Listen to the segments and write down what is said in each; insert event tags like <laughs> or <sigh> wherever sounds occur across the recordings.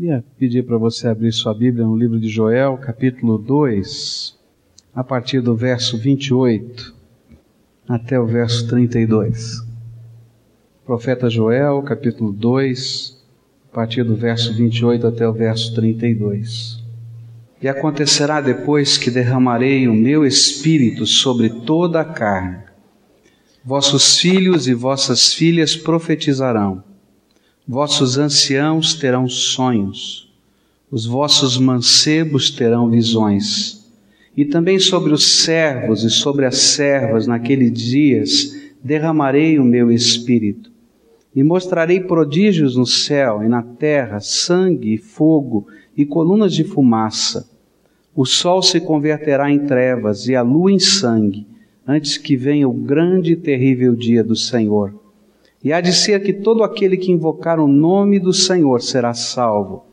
Queria pedir para você abrir sua Bíblia no livro de Joel, capítulo 2, a partir do verso 28 até o verso 32. Profeta Joel, capítulo 2, a partir do verso 28 até o verso 32. E acontecerá depois que derramarei o meu espírito sobre toda a carne. Vossos filhos e vossas filhas profetizarão Vossos anciãos terão sonhos, os vossos mancebos terão visões. E também sobre os servos e sobre as servas naqueles dias derramarei o meu espírito. E mostrarei prodígios no céu e na terra, sangue e fogo e colunas de fumaça. O sol se converterá em trevas e a lua em sangue, antes que venha o grande e terrível dia do Senhor. E há de ser que todo aquele que invocar o nome do Senhor será salvo,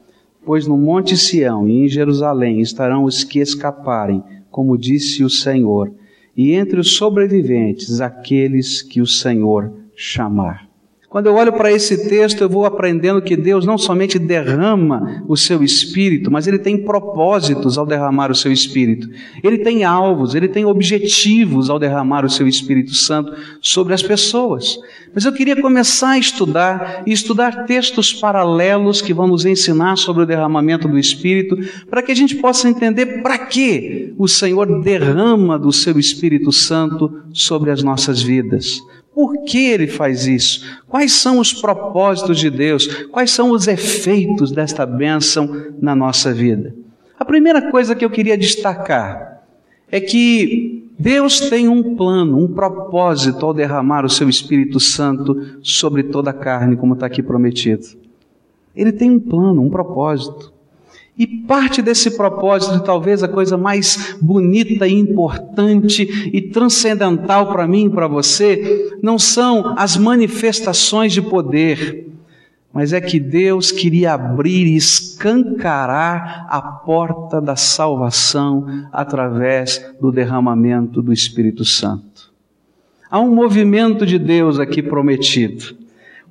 pois no Monte Sião e em Jerusalém estarão os que escaparem, como disse o Senhor, e entre os sobreviventes aqueles que o Senhor chamar. Quando eu olho para esse texto, eu vou aprendendo que Deus não somente derrama o seu espírito, mas ele tem propósitos ao derramar o seu espírito. Ele tem alvos, ele tem objetivos ao derramar o seu Espírito Santo sobre as pessoas. Mas eu queria começar a estudar e estudar textos paralelos que vão nos ensinar sobre o derramamento do Espírito, para que a gente possa entender para que o Senhor derrama do seu Espírito Santo sobre as nossas vidas. Por que ele faz isso? Quais são os propósitos de Deus? Quais são os efeitos desta bênção na nossa vida? A primeira coisa que eu queria destacar é que Deus tem um plano, um propósito ao derramar o seu Espírito Santo sobre toda a carne, como está aqui prometido. Ele tem um plano, um propósito. E parte desse propósito, talvez a coisa mais bonita e importante e transcendental para mim e para você, não são as manifestações de poder, mas é que Deus queria abrir e escancarar a porta da salvação através do derramamento do Espírito Santo. Há um movimento de Deus aqui prometido.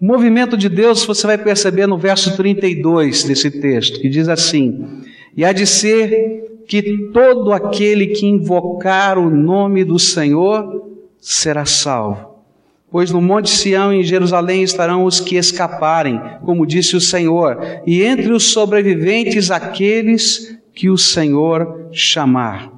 O movimento de Deus você vai perceber no verso 32 desse texto, que diz assim: E há de ser que todo aquele que invocar o nome do Senhor será salvo. Pois no Monte Sião e em Jerusalém estarão os que escaparem, como disse o Senhor, e entre os sobreviventes aqueles que o Senhor chamar.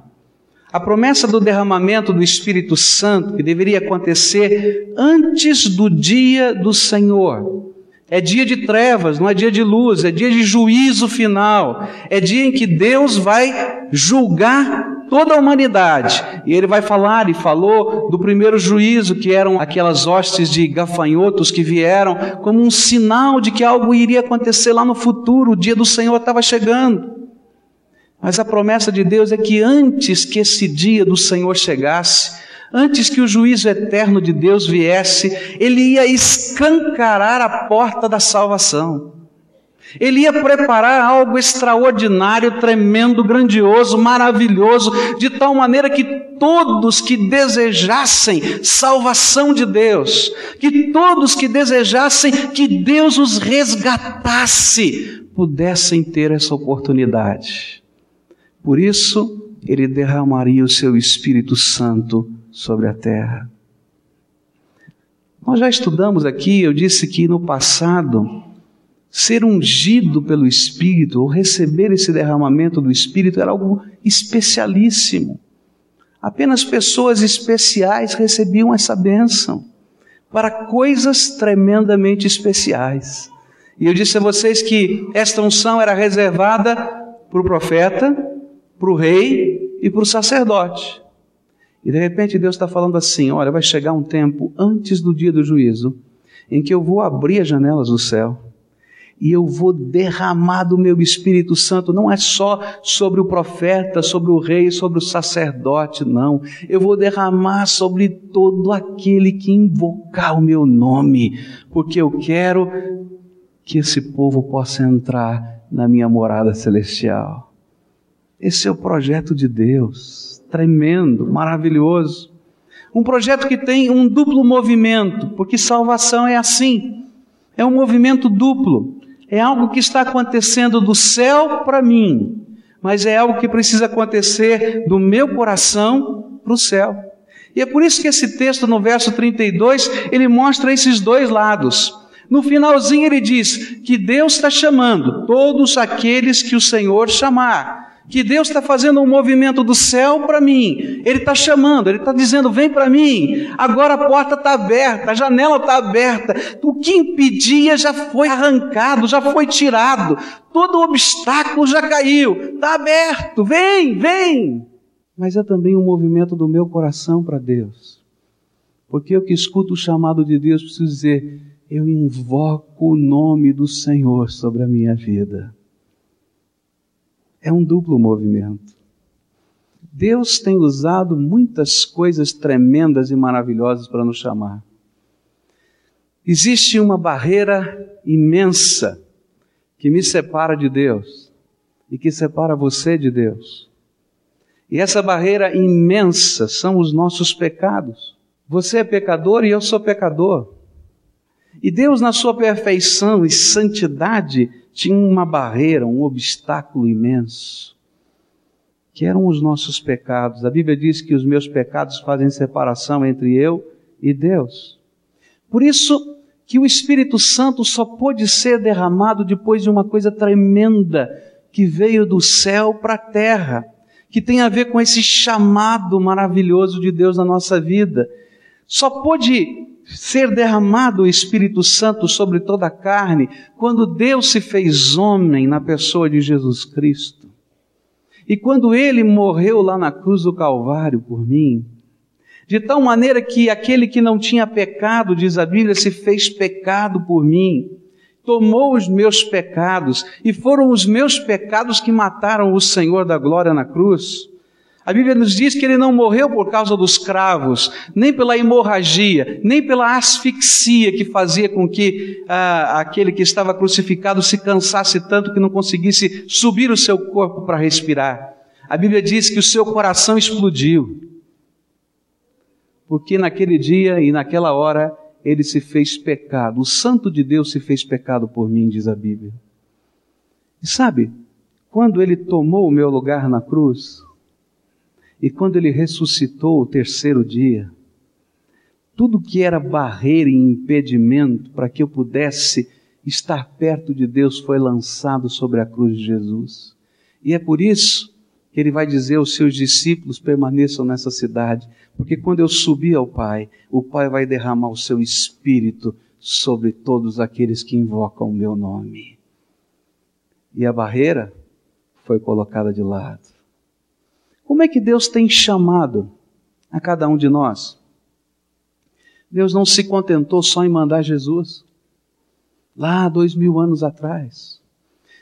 A promessa do derramamento do Espírito Santo, que deveria acontecer antes do dia do Senhor. É dia de trevas, não é dia de luz, é dia de juízo final. É dia em que Deus vai julgar toda a humanidade. E ele vai falar, e falou do primeiro juízo, que eram aquelas hostes de gafanhotos que vieram como um sinal de que algo iria acontecer lá no futuro, o dia do Senhor estava chegando. Mas a promessa de Deus é que antes que esse dia do Senhor chegasse, antes que o juízo eterno de Deus viesse, ele ia escancarar a porta da salvação. Ele ia preparar algo extraordinário, tremendo, grandioso, maravilhoso, de tal maneira que todos que desejassem salvação de Deus, que todos que desejassem que Deus os resgatasse, pudessem ter essa oportunidade. Por isso, ele derramaria o seu Espírito Santo sobre a terra. Nós já estudamos aqui, eu disse que no passado, ser ungido pelo Espírito, ou receber esse derramamento do Espírito, era algo especialíssimo. Apenas pessoas especiais recebiam essa bênção, para coisas tremendamente especiais. E eu disse a vocês que esta unção era reservada para o profeta, para o rei e para o sacerdote. E de repente Deus está falando assim: olha, vai chegar um tempo antes do dia do juízo, em que eu vou abrir as janelas do céu e eu vou derramar do meu Espírito Santo, não é só sobre o profeta, sobre o rei, sobre o sacerdote, não. Eu vou derramar sobre todo aquele que invocar o meu nome, porque eu quero que esse povo possa entrar na minha morada celestial. Esse é o projeto de Deus, tremendo, maravilhoso. Um projeto que tem um duplo movimento, porque salvação é assim. É um movimento duplo. É algo que está acontecendo do céu para mim, mas é algo que precisa acontecer do meu coração para o céu. E é por isso que esse texto, no verso 32, ele mostra esses dois lados. No finalzinho ele diz que Deus está chamando todos aqueles que o Senhor chamar que Deus está fazendo um movimento do céu para mim. Ele está chamando, Ele está dizendo: vem para mim. Agora a porta está aberta, a janela está aberta. O que impedia já foi arrancado, já foi tirado. Todo obstáculo já caiu. Está aberto, vem, vem. Mas é também um movimento do meu coração para Deus. Porque eu que escuto o chamado de Deus preciso dizer: eu invoco o nome do Senhor sobre a minha vida. É um duplo movimento. Deus tem usado muitas coisas tremendas e maravilhosas para nos chamar. Existe uma barreira imensa que me separa de Deus e que separa você de Deus. E essa barreira imensa são os nossos pecados. Você é pecador e eu sou pecador. E Deus, na sua perfeição e santidade, tinha uma barreira, um obstáculo imenso, que eram os nossos pecados. A Bíblia diz que os meus pecados fazem separação entre eu e Deus. Por isso que o Espírito Santo só pôde ser derramado depois de uma coisa tremenda que veio do céu para a terra, que tem a ver com esse chamado maravilhoso de Deus na nossa vida. Só pôde ser derramado o Espírito Santo sobre toda a carne, quando Deus se fez homem na pessoa de Jesus Cristo. E quando ele morreu lá na cruz do Calvário por mim, de tal maneira que aquele que não tinha pecado, diz a Bíblia, se fez pecado por mim, tomou os meus pecados, e foram os meus pecados que mataram o Senhor da glória na cruz. A Bíblia nos diz que ele não morreu por causa dos cravos, nem pela hemorragia, nem pela asfixia que fazia com que ah, aquele que estava crucificado se cansasse tanto que não conseguisse subir o seu corpo para respirar. A Bíblia diz que o seu coração explodiu, porque naquele dia e naquela hora ele se fez pecado. O Santo de Deus se fez pecado por mim, diz a Bíblia. E sabe, quando ele tomou o meu lugar na cruz, e quando ele ressuscitou o terceiro dia, tudo que era barreira e impedimento para que eu pudesse estar perto de Deus foi lançado sobre a cruz de Jesus. E é por isso que ele vai dizer aos seus discípulos: permaneçam nessa cidade, porque quando eu subir ao Pai, o Pai vai derramar o seu espírito sobre todos aqueles que invocam o meu nome. E a barreira foi colocada de lado. Como é que Deus tem chamado a cada um de nós? Deus não se contentou só em mandar Jesus, lá dois mil anos atrás.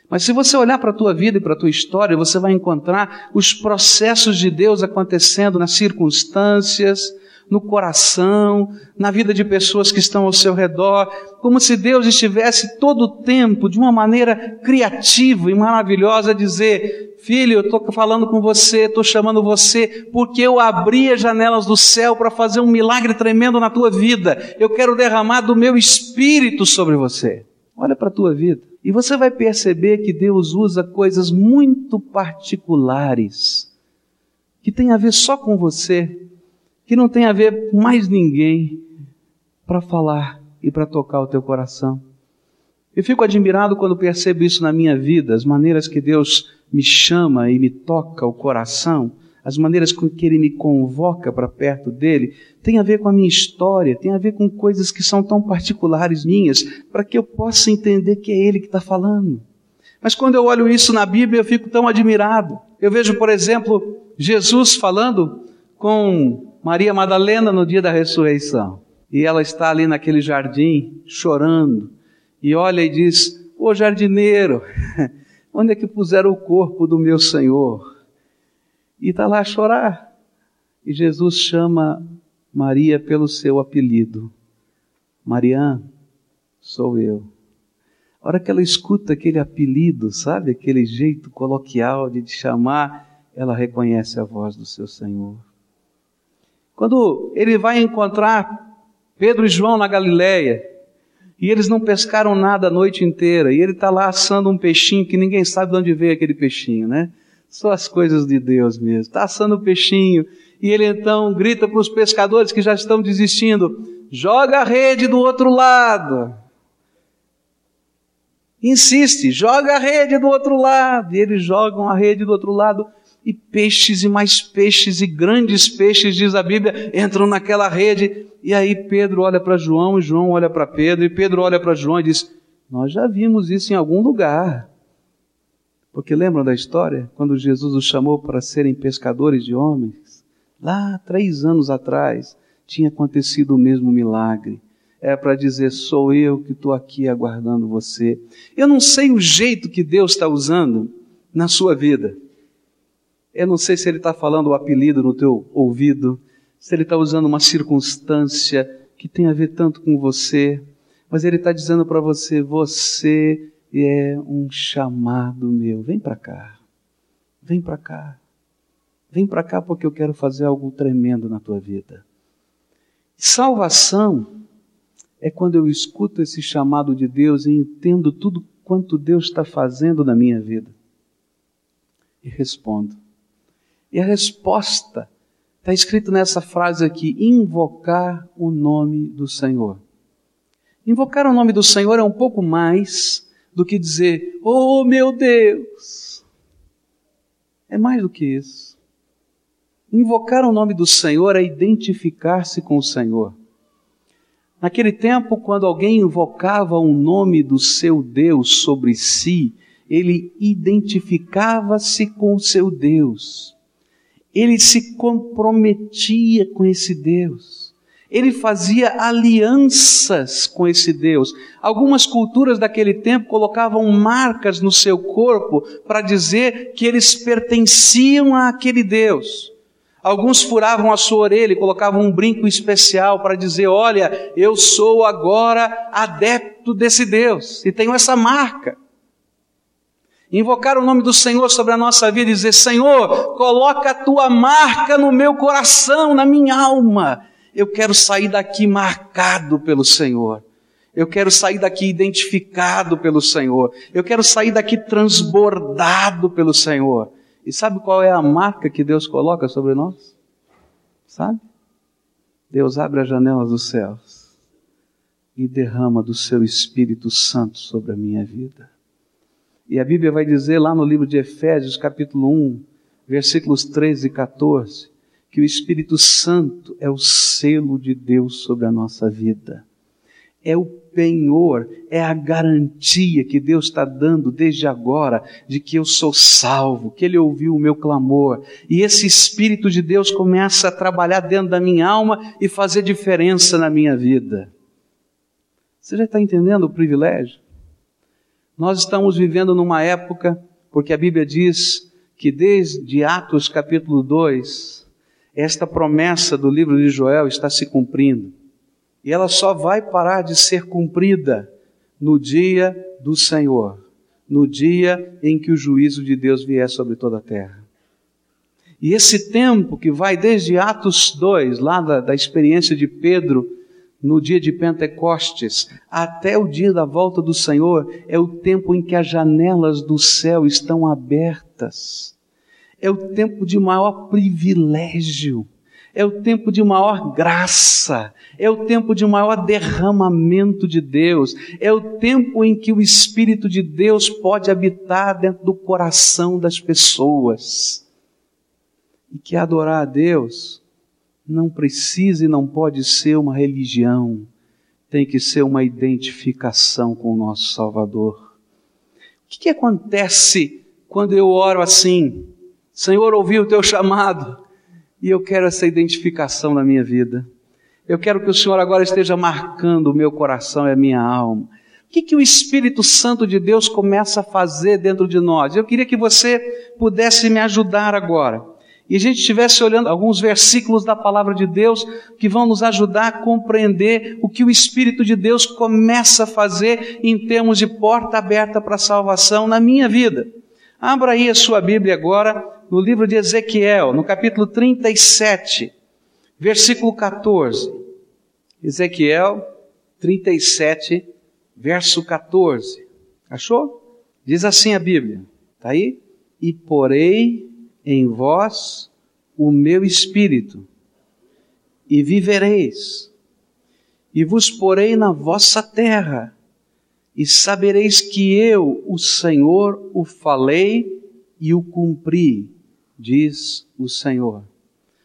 Mas se você olhar para a tua vida e para a tua história, você vai encontrar os processos de Deus acontecendo nas circunstâncias, no coração, na vida de pessoas que estão ao seu redor, como se Deus estivesse todo o tempo, de uma maneira criativa e maravilhosa, a dizer: Filho, eu estou falando com você, estou chamando você, porque eu abri as janelas do céu para fazer um milagre tremendo na tua vida. Eu quero derramar do meu espírito sobre você. Olha para a tua vida. E você vai perceber que Deus usa coisas muito particulares, que tem a ver só com você, que não tem a ver com mais ninguém para falar e para tocar o teu coração. Eu fico admirado quando percebo isso na minha vida, as maneiras que Deus me chama e me toca o coração, as maneiras com que Ele me convoca para perto dele, tem a ver com a minha história, tem a ver com coisas que são tão particulares minhas, para que eu possa entender que é Ele que está falando. Mas quando eu olho isso na Bíblia, eu fico tão admirado. Eu vejo, por exemplo, Jesus falando com Maria Madalena no dia da ressurreição. E ela está ali naquele jardim, chorando, e olha e diz: Ô jardineiro, <laughs> onde é que puseram o corpo do meu Senhor? E está lá a chorar. E Jesus chama Maria pelo seu apelido: Mariana, sou eu. A hora que ela escuta aquele apelido, sabe, aquele jeito coloquial de te chamar, ela reconhece a voz do seu Senhor. Quando ele vai encontrar Pedro e João na Galileia, E eles não pescaram nada a noite inteira. E ele está lá assando um peixinho que ninguém sabe de onde veio aquele peixinho, né? Só as coisas de Deus mesmo. Está assando o peixinho. E ele então grita para os pescadores que já estão desistindo: joga a rede do outro lado. Insiste, joga a rede do outro lado. E eles jogam a rede do outro lado e peixes e mais peixes e grandes peixes, diz a Bíblia, entram naquela rede. E aí Pedro olha para João e João olha para Pedro e Pedro olha para João e diz: Nós já vimos isso em algum lugar. Porque lembram da história? Quando Jesus os chamou para serem pescadores de homens? Lá, três anos atrás, tinha acontecido o mesmo milagre. É para dizer: sou eu que estou aqui aguardando você. Eu não sei o jeito que Deus está usando na sua vida. Eu não sei se ele está falando o apelido no teu ouvido, se ele está usando uma circunstância que tem a ver tanto com você, mas ele está dizendo para você: você é um chamado meu. Vem para cá, vem para cá, vem para cá porque eu quero fazer algo tremendo na tua vida. Salvação é quando eu escuto esse chamado de Deus e entendo tudo quanto Deus está fazendo na minha vida e respondo. E a resposta está escrito nessa frase aqui: invocar o nome do Senhor. Invocar o nome do Senhor é um pouco mais do que dizer, oh meu Deus. É mais do que isso. Invocar o nome do Senhor é identificar-se com o Senhor. Naquele tempo, quando alguém invocava o nome do seu Deus sobre si, ele identificava-se com o seu Deus ele se comprometia com esse Deus. Ele fazia alianças com esse Deus. Algumas culturas daquele tempo colocavam marcas no seu corpo para dizer que eles pertenciam àquele Deus. Alguns furavam a sua orelha e colocavam um brinco especial para dizer: Olha, eu sou agora adepto desse Deus e tenho essa marca. Invocar o nome do Senhor sobre a nossa vida e dizer: Senhor, coloca a tua marca no meu coração, na minha alma. Eu quero sair daqui marcado pelo Senhor. Eu quero sair daqui identificado pelo Senhor. Eu quero sair daqui transbordado pelo Senhor. E sabe qual é a marca que Deus coloca sobre nós? Sabe? Deus abre as janelas dos céus e derrama do seu Espírito Santo sobre a minha vida. E a Bíblia vai dizer lá no livro de Efésios, capítulo 1, versículos 13 e 14, que o Espírito Santo é o selo de Deus sobre a nossa vida. É o penhor, é a garantia que Deus está dando desde agora de que eu sou salvo, que Ele ouviu o meu clamor. E esse Espírito de Deus começa a trabalhar dentro da minha alma e fazer diferença na minha vida. Você já está entendendo o privilégio? Nós estamos vivendo numa época, porque a Bíblia diz que desde Atos capítulo 2, esta promessa do livro de Joel está se cumprindo. E ela só vai parar de ser cumprida no dia do Senhor, no dia em que o juízo de Deus vier sobre toda a terra. E esse tempo que vai desde Atos 2, lá da, da experiência de Pedro, no dia de Pentecostes, até o dia da volta do Senhor, é o tempo em que as janelas do céu estão abertas. É o tempo de maior privilégio. É o tempo de maior graça. É o tempo de maior derramamento de Deus. É o tempo em que o Espírito de Deus pode habitar dentro do coração das pessoas. E que adorar a Deus não precisa e não pode ser uma religião, tem que ser uma identificação com o nosso Salvador. O que, que acontece quando eu oro assim? Senhor, ouvi o teu chamado e eu quero essa identificação na minha vida. Eu quero que o Senhor agora esteja marcando o meu coração e a minha alma. O que, que o Espírito Santo de Deus começa a fazer dentro de nós? Eu queria que você pudesse me ajudar agora e a gente estivesse olhando alguns versículos da palavra de Deus que vão nos ajudar a compreender o que o Espírito de Deus começa a fazer em termos de porta aberta para a salvação na minha vida. Abra aí a sua Bíblia agora no livro de Ezequiel, no capítulo 37, versículo 14. Ezequiel 37, verso 14. Achou? Diz assim a Bíblia. Está aí? E porei em vós o meu espírito, e vivereis, e vos porei na vossa terra, e sabereis que eu, o Senhor, o falei e o cumpri, diz o Senhor.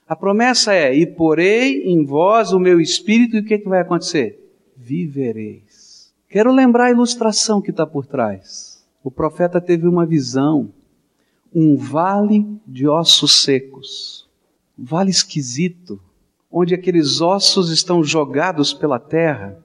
A promessa é: e porei em vós o meu espírito, e o que, que vai acontecer? Vivereis. Quero lembrar a ilustração que está por trás. O profeta teve uma visão, um vale de ossos secos, um vale esquisito, onde aqueles ossos estão jogados pela terra,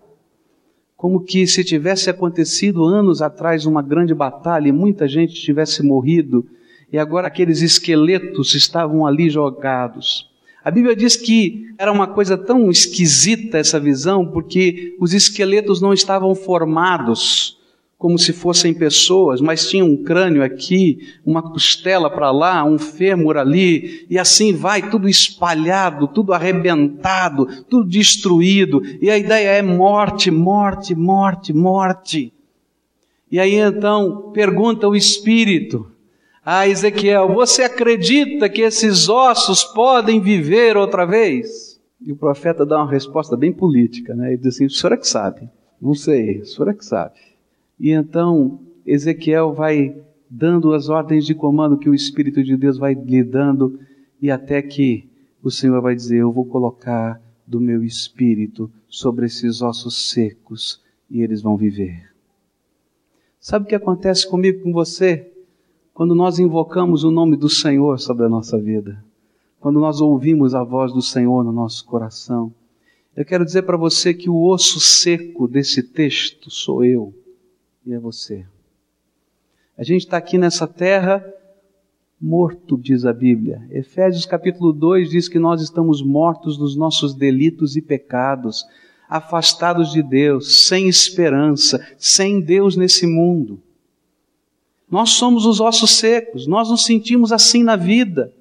como que se tivesse acontecido anos atrás uma grande batalha e muita gente tivesse morrido, e agora aqueles esqueletos estavam ali jogados. A Bíblia diz que era uma coisa tão esquisita essa visão, porque os esqueletos não estavam formados como se fossem pessoas, mas tinha um crânio aqui, uma costela para lá, um fêmur ali, e assim vai, tudo espalhado, tudo arrebentado, tudo destruído. E a ideia é morte, morte, morte, morte. E aí então pergunta o Espírito, a Ezequiel: Você acredita que esses ossos podem viver outra vez? E o profeta dá uma resposta bem política, né? Ele diz assim: O senhor é que sabe. Não sei, o senhor é que sabe. E então Ezequiel vai dando as ordens de comando que o Espírito de Deus vai lhe dando, e até que o Senhor vai dizer: Eu vou colocar do meu espírito sobre esses ossos secos e eles vão viver. Sabe o que acontece comigo com você? quando nós invocamos o nome do Senhor sobre a nossa vida, quando nós ouvimos a voz do Senhor no nosso coração. Eu quero dizer para você que o osso seco desse texto sou eu e é você. A gente está aqui nessa terra morto, diz a Bíblia. Efésios capítulo 2 diz que nós estamos mortos dos nossos delitos e pecados, afastados de Deus, sem esperança, sem Deus nesse mundo. Nós somos os ossos secos, nós nos sentimos assim na vida.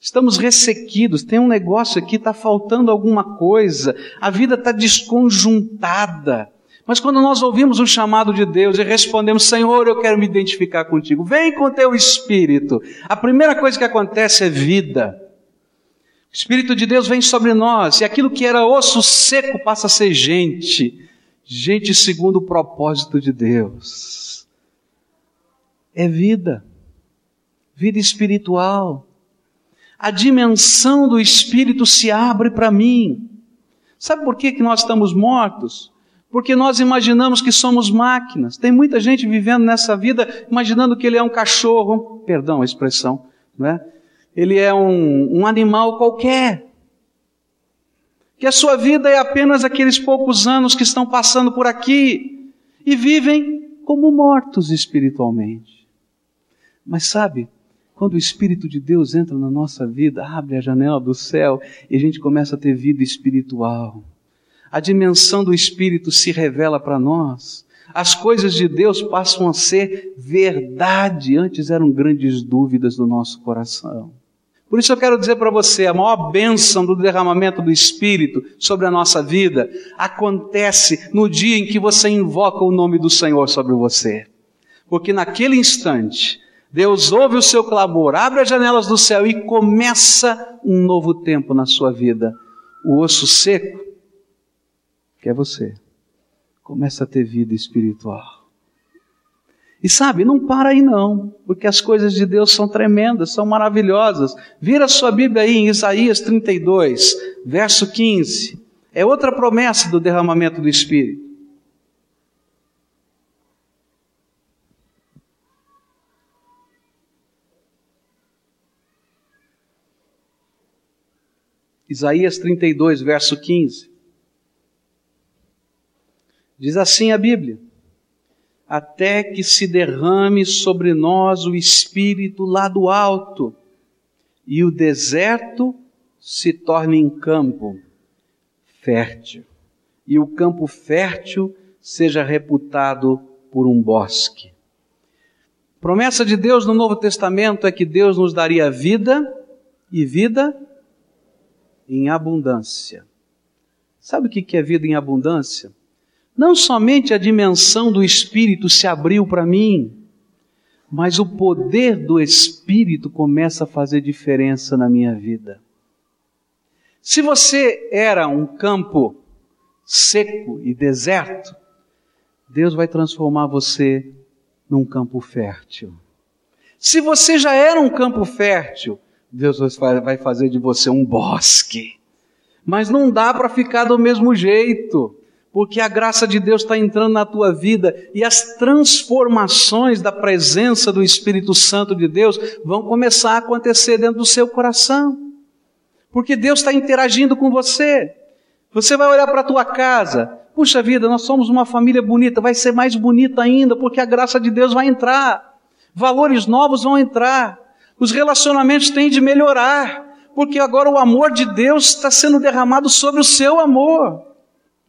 Estamos ressequidos, tem um negócio aqui, está faltando alguma coisa, a vida está desconjuntada. Mas quando nós ouvimos o chamado de Deus e respondemos, Senhor, eu quero me identificar contigo, vem com teu Espírito, a primeira coisa que acontece é vida. O Espírito de Deus vem sobre nós e aquilo que era osso seco passa a ser gente, gente segundo o propósito de Deus é vida, vida espiritual. A dimensão do espírito se abre para mim. Sabe por que, que nós estamos mortos? Porque nós imaginamos que somos máquinas. Tem muita gente vivendo nessa vida imaginando que ele é um cachorro, perdão a expressão, não é? Ele é um, um animal qualquer. Que a sua vida é apenas aqueles poucos anos que estão passando por aqui e vivem como mortos espiritualmente. Mas sabe, quando o Espírito de Deus entra na nossa vida, abre a janela do céu e a gente começa a ter vida espiritual. A dimensão do Espírito se revela para nós. As coisas de Deus passam a ser verdade. Antes eram grandes dúvidas do nosso coração. Por isso eu quero dizer para você, a maior bênção do derramamento do Espírito sobre a nossa vida acontece no dia em que você invoca o nome do Senhor sobre você. Porque naquele instante, Deus ouve o seu clamor, abre as janelas do céu e começa um novo tempo na sua vida. O osso seco, que é você, começa a ter vida espiritual. E sabe, não para aí não, porque as coisas de Deus são tremendas, são maravilhosas. Vira sua Bíblia aí em Isaías 32, verso 15. É outra promessa do derramamento do Espírito. Isaías 32, verso 15. Diz assim a Bíblia: Até que se derrame sobre nós o Espírito lá do alto, e o deserto se torne em campo fértil, e o campo fértil seja reputado por um bosque. Promessa de Deus no Novo Testamento é que Deus nos daria vida e vida em abundância. Sabe o que é vida em abundância? Não somente a dimensão do Espírito se abriu para mim, mas o poder do Espírito começa a fazer diferença na minha vida. Se você era um campo seco e deserto, Deus vai transformar você num campo fértil. Se você já era um campo fértil, Deus vai fazer de você um bosque. Mas não dá para ficar do mesmo jeito, porque a graça de Deus está entrando na tua vida e as transformações da presença do Espírito Santo de Deus vão começar a acontecer dentro do seu coração. Porque Deus está interagindo com você. Você vai olhar para a tua casa, puxa vida, nós somos uma família bonita, vai ser mais bonita ainda, porque a graça de Deus vai entrar. Valores novos vão entrar. Os relacionamentos têm de melhorar, porque agora o amor de Deus está sendo derramado sobre o seu amor.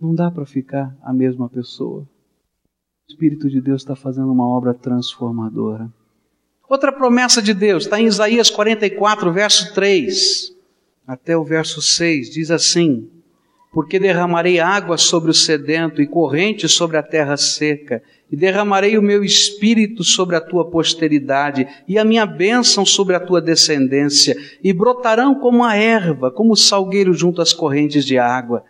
Não dá para ficar a mesma pessoa. O Espírito de Deus está fazendo uma obra transformadora. Outra promessa de Deus está em Isaías 44, verso 3 até o verso 6, diz assim: Porque derramarei água sobre o sedento e corrente sobre a terra seca, e derramarei o meu espírito sobre a tua posteridade, e a minha bênção sobre a tua descendência, e brotarão como a erva, como o salgueiro junto às correntes de água.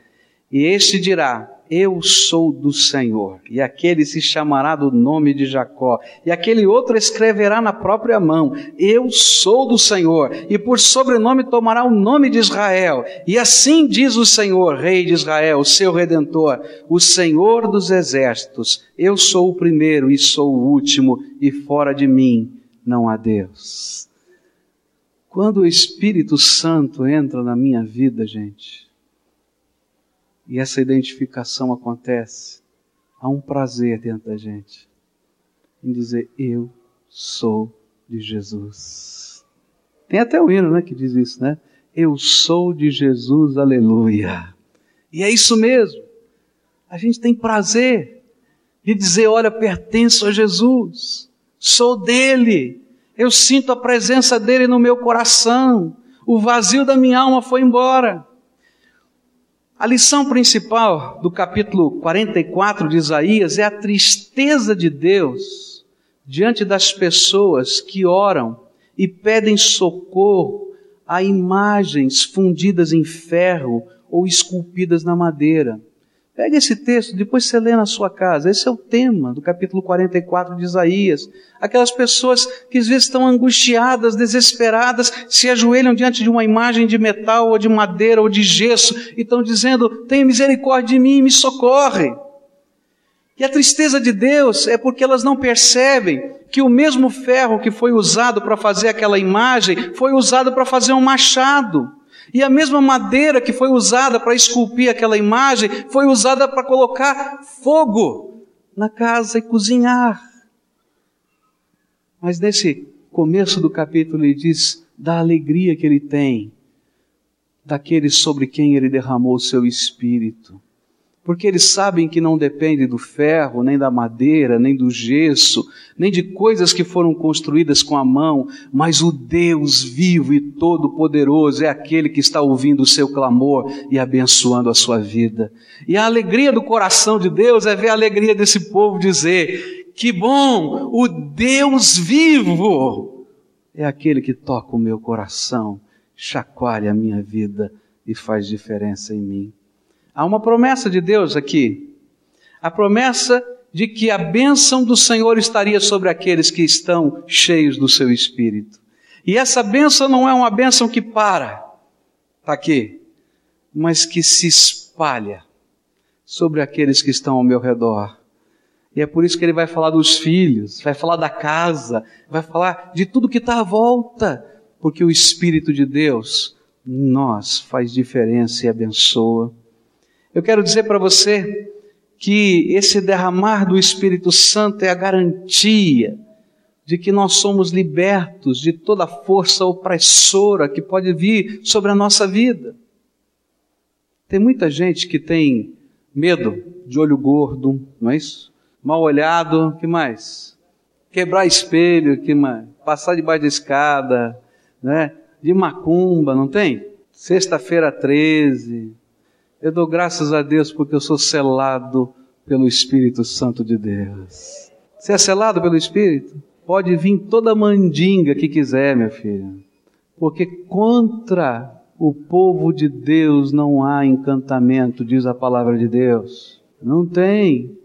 E este dirá: eu sou do Senhor. E aquele se chamará do nome de Jacó. E aquele outro escreverá na própria mão: Eu sou do Senhor. E por sobrenome tomará o nome de Israel. E assim diz o Senhor, Rei de Israel, seu redentor, o Senhor dos exércitos: Eu sou o primeiro e sou o último, e fora de mim não há Deus. Quando o Espírito Santo entra na minha vida, gente, e essa identificação acontece, há um prazer dentro da gente em dizer: Eu sou de Jesus. Tem até o hino né, que diz isso, né? Eu sou de Jesus, aleluia. E é isso mesmo. A gente tem prazer de dizer: Olha, pertenço a Jesus, sou dele, eu sinto a presença dele no meu coração, o vazio da minha alma foi embora. A lição principal do capítulo 44 de Isaías é a tristeza de Deus diante das pessoas que oram e pedem socorro a imagens fundidas em ferro ou esculpidas na madeira. Pega esse texto, depois você lê na sua casa. Esse é o tema do capítulo 44 de Isaías. Aquelas pessoas que às vezes estão angustiadas, desesperadas, se ajoelham diante de uma imagem de metal ou de madeira ou de gesso e estão dizendo: Tenha misericórdia de mim e me socorre. E a tristeza de Deus é porque elas não percebem que o mesmo ferro que foi usado para fazer aquela imagem foi usado para fazer um machado. E a mesma madeira que foi usada para esculpir aquela imagem foi usada para colocar fogo na casa e cozinhar. Mas nesse começo do capítulo ele diz da alegria que ele tem daqueles sobre quem ele derramou o seu espírito porque eles sabem que não depende do ferro, nem da madeira, nem do gesso, nem de coisas que foram construídas com a mão, mas o Deus vivo e todo-poderoso é aquele que está ouvindo o seu clamor e abençoando a sua vida. E a alegria do coração de Deus é ver a alegria desse povo dizer: que bom, o Deus vivo é aquele que toca o meu coração, chacoalha a minha vida e faz diferença em mim. Há uma promessa de Deus aqui. A promessa de que a bênção do Senhor estaria sobre aqueles que estão cheios do seu espírito. E essa bênção não é uma bênção que para, está aqui, mas que se espalha sobre aqueles que estão ao meu redor. E é por isso que ele vai falar dos filhos, vai falar da casa, vai falar de tudo que está à volta, porque o Espírito de Deus nós faz diferença e abençoa. Eu quero dizer para você que esse derramar do Espírito Santo é a garantia de que nós somos libertos de toda força opressora que pode vir sobre a nossa vida. Tem muita gente que tem medo de olho gordo, não é isso? Mal olhado, que mais? Quebrar espelho, que mais? Passar debaixo da escada, né? De macumba, não tem? Sexta-feira 13, eu dou graças a Deus porque eu sou selado pelo Espírito Santo de Deus. Você é selado pelo Espírito? Pode vir toda mandinga que quiser, minha filha. Porque contra o povo de Deus não há encantamento, diz a palavra de Deus. Não tem.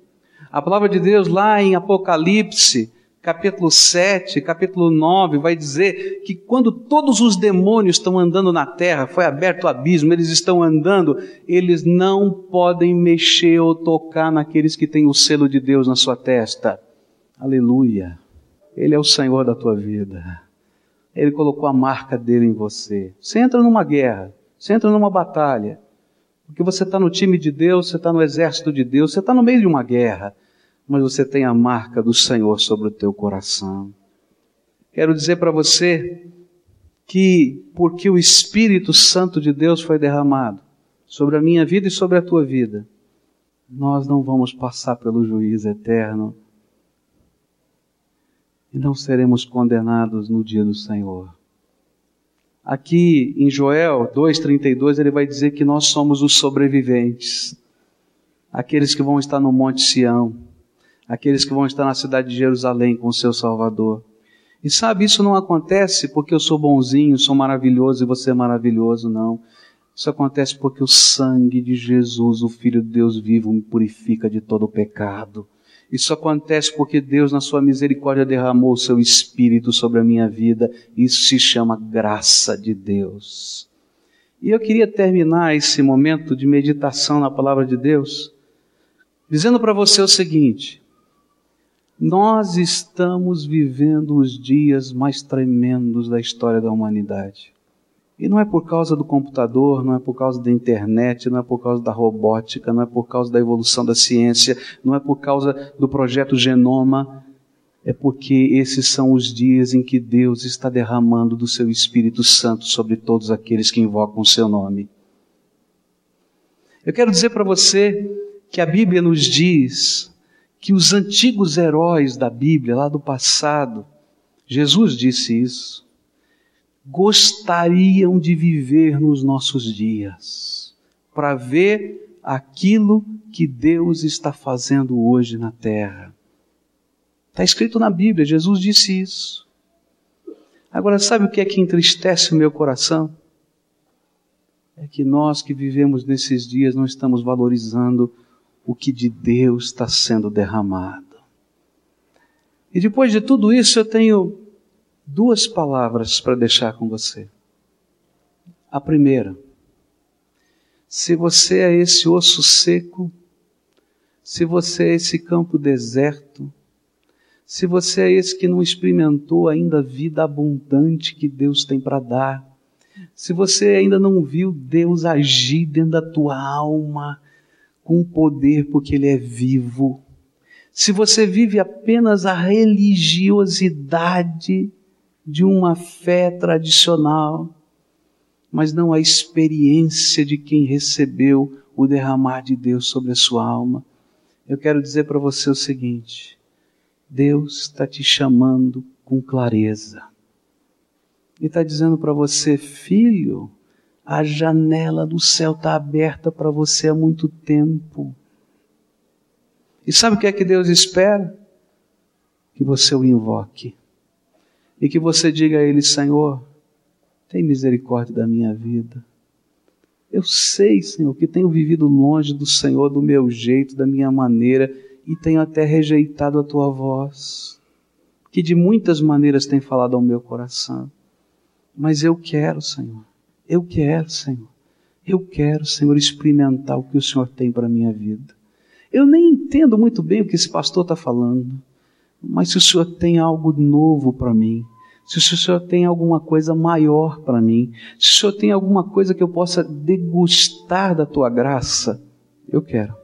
A palavra de Deus lá em Apocalipse, capítulo 7, capítulo 9, vai dizer que quando todos os demônios estão andando na terra, foi aberto o abismo, eles estão andando, eles não podem mexer ou tocar naqueles que têm o selo de Deus na sua testa. Aleluia. Ele é o Senhor da tua vida. Ele colocou a marca dele em você. Você entra numa guerra, você entra numa batalha, porque você está no time de Deus, você está no exército de Deus, você está no meio de uma guerra mas você tem a marca do Senhor sobre o teu coração. Quero dizer para você que, porque o Espírito Santo de Deus foi derramado sobre a minha vida e sobre a tua vida, nós não vamos passar pelo juízo eterno e não seremos condenados no dia do Senhor. Aqui em Joel 2,32 ele vai dizer que nós somos os sobreviventes, aqueles que vão estar no Monte Sião aqueles que vão estar na cidade de Jerusalém com o seu Salvador. E sabe, isso não acontece porque eu sou bonzinho, sou maravilhoso e você é maravilhoso, não. Isso acontece porque o sangue de Jesus, o Filho de Deus vivo, me purifica de todo o pecado. Isso acontece porque Deus, na sua misericórdia, derramou o seu Espírito sobre a minha vida. Isso se chama graça de Deus. E eu queria terminar esse momento de meditação na palavra de Deus, dizendo para você o seguinte: nós estamos vivendo os dias mais tremendos da história da humanidade. E não é por causa do computador, não é por causa da internet, não é por causa da robótica, não é por causa da evolução da ciência, não é por causa do projeto Genoma, é porque esses são os dias em que Deus está derramando do seu Espírito Santo sobre todos aqueles que invocam o seu nome. Eu quero dizer para você que a Bíblia nos diz que os antigos heróis da Bíblia, lá do passado, Jesus disse isso, gostariam de viver nos nossos dias, para ver aquilo que Deus está fazendo hoje na terra. Está escrito na Bíblia, Jesus disse isso. Agora, sabe o que é que entristece o meu coração? É que nós que vivemos nesses dias não estamos valorizando o que de Deus está sendo derramado. E depois de tudo isso, eu tenho duas palavras para deixar com você. A primeira, se você é esse osso seco, se você é esse campo deserto, se você é esse que não experimentou ainda a vida abundante que Deus tem para dar, se você ainda não viu Deus agir dentro da tua alma, com poder porque ele é vivo. Se você vive apenas a religiosidade de uma fé tradicional, mas não a experiência de quem recebeu o derramar de Deus sobre a sua alma, eu quero dizer para você o seguinte: Deus está te chamando com clareza. E está dizendo para você, filho, a janela do céu está aberta para você há muito tempo. E sabe o que é que Deus espera? Que você o invoque. E que você diga a Ele: Senhor, tem misericórdia da minha vida. Eu sei, Senhor, que tenho vivido longe do Senhor, do meu jeito, da minha maneira, e tenho até rejeitado a tua voz, que de muitas maneiras tem falado ao meu coração. Mas eu quero, Senhor, eu quero, Senhor. Eu quero, Senhor, experimentar o que o Senhor tem para a minha vida. Eu nem entendo muito bem o que esse pastor está falando, mas se o Senhor tem algo novo para mim, se o Senhor tem alguma coisa maior para mim, se o Senhor tem alguma coisa que eu possa degustar da tua graça, eu quero.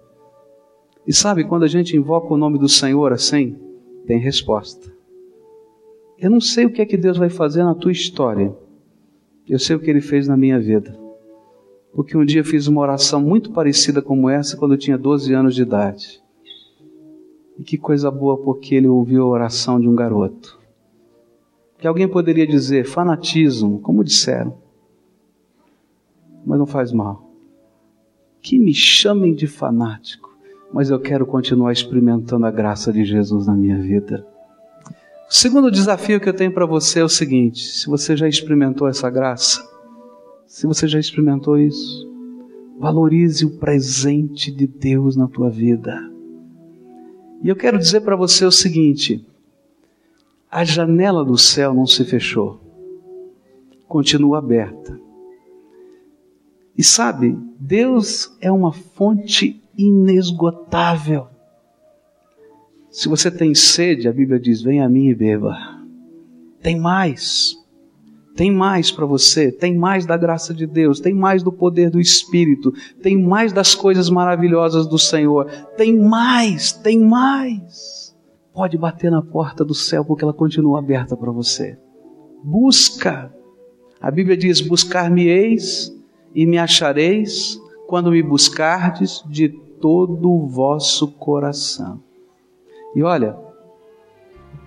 E sabe, quando a gente invoca o nome do Senhor assim, tem resposta. Eu não sei o que é que Deus vai fazer na tua história. Eu sei o que ele fez na minha vida. Porque um dia fiz uma oração muito parecida como essa quando eu tinha 12 anos de idade. E que coisa boa, porque ele ouviu a oração de um garoto. Que alguém poderia dizer fanatismo, como disseram. Mas não faz mal. Que me chamem de fanático, mas eu quero continuar experimentando a graça de Jesus na minha vida. O segundo desafio que eu tenho para você é o seguinte: se você já experimentou essa graça, se você já experimentou isso, valorize o presente de Deus na tua vida. E eu quero dizer para você o seguinte: a janela do céu não se fechou, continua aberta. E sabe, Deus é uma fonte inesgotável. Se você tem sede, a Bíblia diz: Venha a mim e beba. Tem mais. Tem mais para você, tem mais da graça de Deus, tem mais do poder do Espírito, tem mais das coisas maravilhosas do Senhor, tem mais, tem mais. Pode bater na porta do céu porque ela continua aberta para você. Busca. A Bíblia diz: Buscar-me-eis e me achareis quando me buscardes de todo o vosso coração. E olha,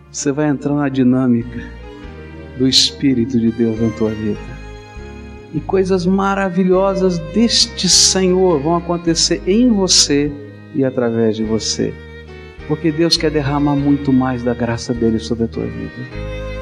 você vai entrar na dinâmica do Espírito de Deus na tua vida. E coisas maravilhosas deste Senhor vão acontecer em você e através de você. Porque Deus quer derramar muito mais da graça dele sobre a tua vida.